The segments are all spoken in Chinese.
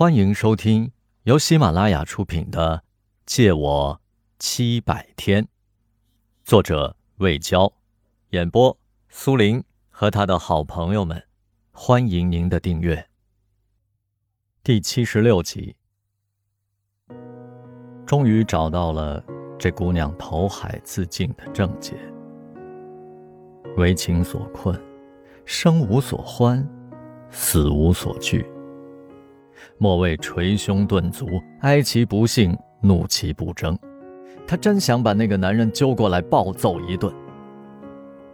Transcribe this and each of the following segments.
欢迎收听由喜马拉雅出品的《借我七百天》，作者魏娇，演播苏林和他的好朋友们。欢迎您的订阅。第七十六集，终于找到了这姑娘投海自尽的症结：为情所困，生无所欢，死无所惧。莫畏捶胸顿足，哀其不幸，怒其不争。他真想把那个男人揪过来暴揍一顿。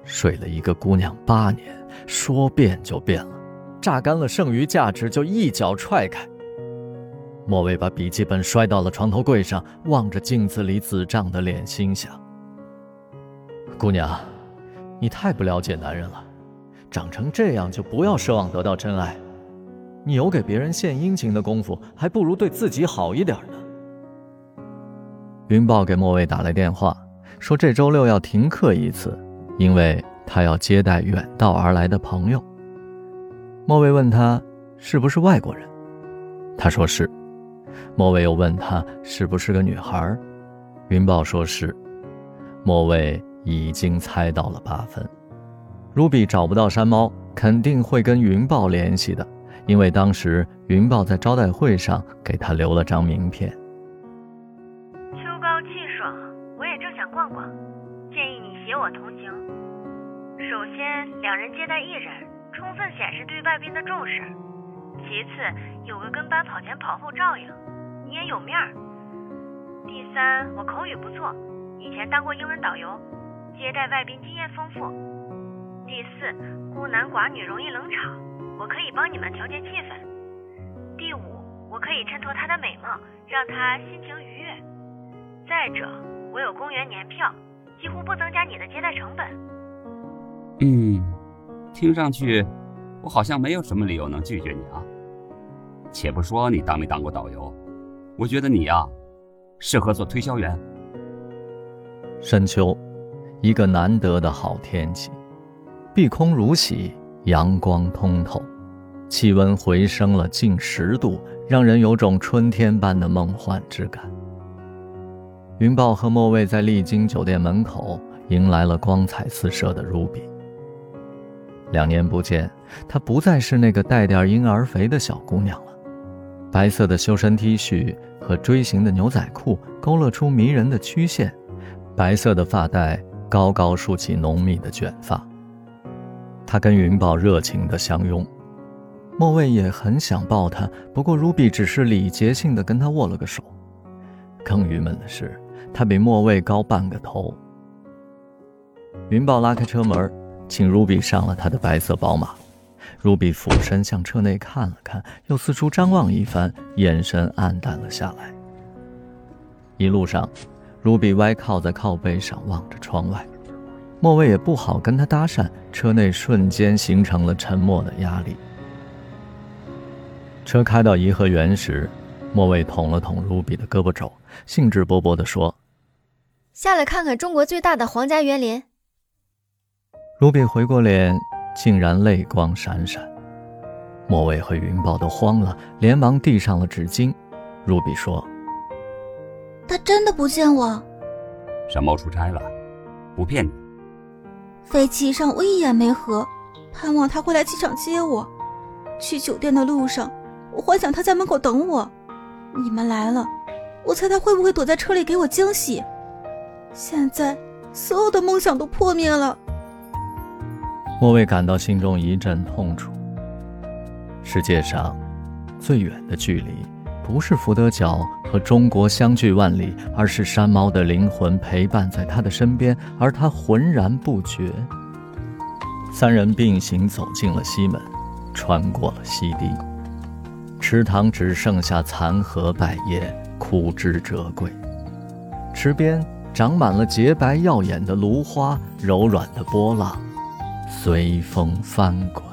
睡了一个姑娘八年，说变就变了，榨干了剩余价值就一脚踹开。莫畏把笔记本摔到了床头柜上，望着镜子里紫胀的脸，心想：姑娘，你太不了解男人了，长成这样就不要奢望得到真爱。你有给别人献殷勤的功夫，还不如对自己好一点呢。云豹给莫卫打来电话，说这周六要停课一次，因为他要接待远道而来的朋友。莫卫问他是不是外国人，他说是。莫卫又问他是不是个女孩，云豹说是。莫卫已经猜到了八分，Ruby 找不到山猫，肯定会跟云豹联系的。因为当时云豹在招待会上给他留了张名片。秋高气爽，我也正想逛逛，建议你携我同行。首先，两人接待一人，充分显示对外宾的重视；其次，有个跟班跑前跑后照应，你也有面儿；第三，我口语不错，以前当过英文导游，接待外宾经验丰富；第四，孤男寡女容易冷场。我可以帮你们调节气氛。第五，我可以衬托她的美貌，让她心情愉悦。再者，我有公园年票，几乎不增加你的接待成本。嗯，听上去，我好像没有什么理由能拒绝你啊。且不说你当没当过导游，我觉得你呀，适合做推销员。深秋，一个难得的好天气，碧空如洗。阳光通透，气温回升了近十度，让人有种春天般的梦幻之感。云豹和莫卫在丽晶酒店门口迎来了光彩四射的 Ruby。两年不见，她不再是那个带点婴儿肥的小姑娘了，白色的修身 T 恤和锥形的牛仔裤勾勒出迷人的曲线，白色的发带高高竖起浓密的卷发。他跟云宝热情的相拥，莫卫也很想抱他，不过 Ruby 只是礼节性的跟他握了个手。更郁闷的是，他比莫卫高半个头。云宝拉开车门，请 Ruby 上了他的白色宝马。Ruby 俯身向车内看了看，又四处张望一番，眼神黯淡了下来。一路上，Ruby 歪靠在靠背上，望着窗外。莫蔚也不好跟他搭讪，车内瞬间形成了沉默的压力。车开到颐和园时，莫蔚捅了捅 Ruby 的胳膊肘，兴致勃勃地说：“下来看看中国最大的皇家园林。”Ruby 回过脸，竟然泪光闪闪。莫蔚和云豹都慌了，连忙递上了纸巾。Ruby 说：“他真的不见我。”山猫出差了，不骗你。飞机上我一眼没合，盼望他会来机场接我。去酒店的路上，我幻想他在门口等我。你们来了，我猜他会不会躲在车里给我惊喜？现在所有的梦想都破灭了。莫蔚感到心中一阵痛楚。世界上最远的距离。不是福德角和中国相距万里，而是山猫的灵魂陪伴在他的身边，而他浑然不觉。三人并行走进了西门，穿过了西堤，池塘只剩下残荷败叶，枯枝折桂。池边长满了洁白耀眼的芦花，柔软的波浪随风翻滚。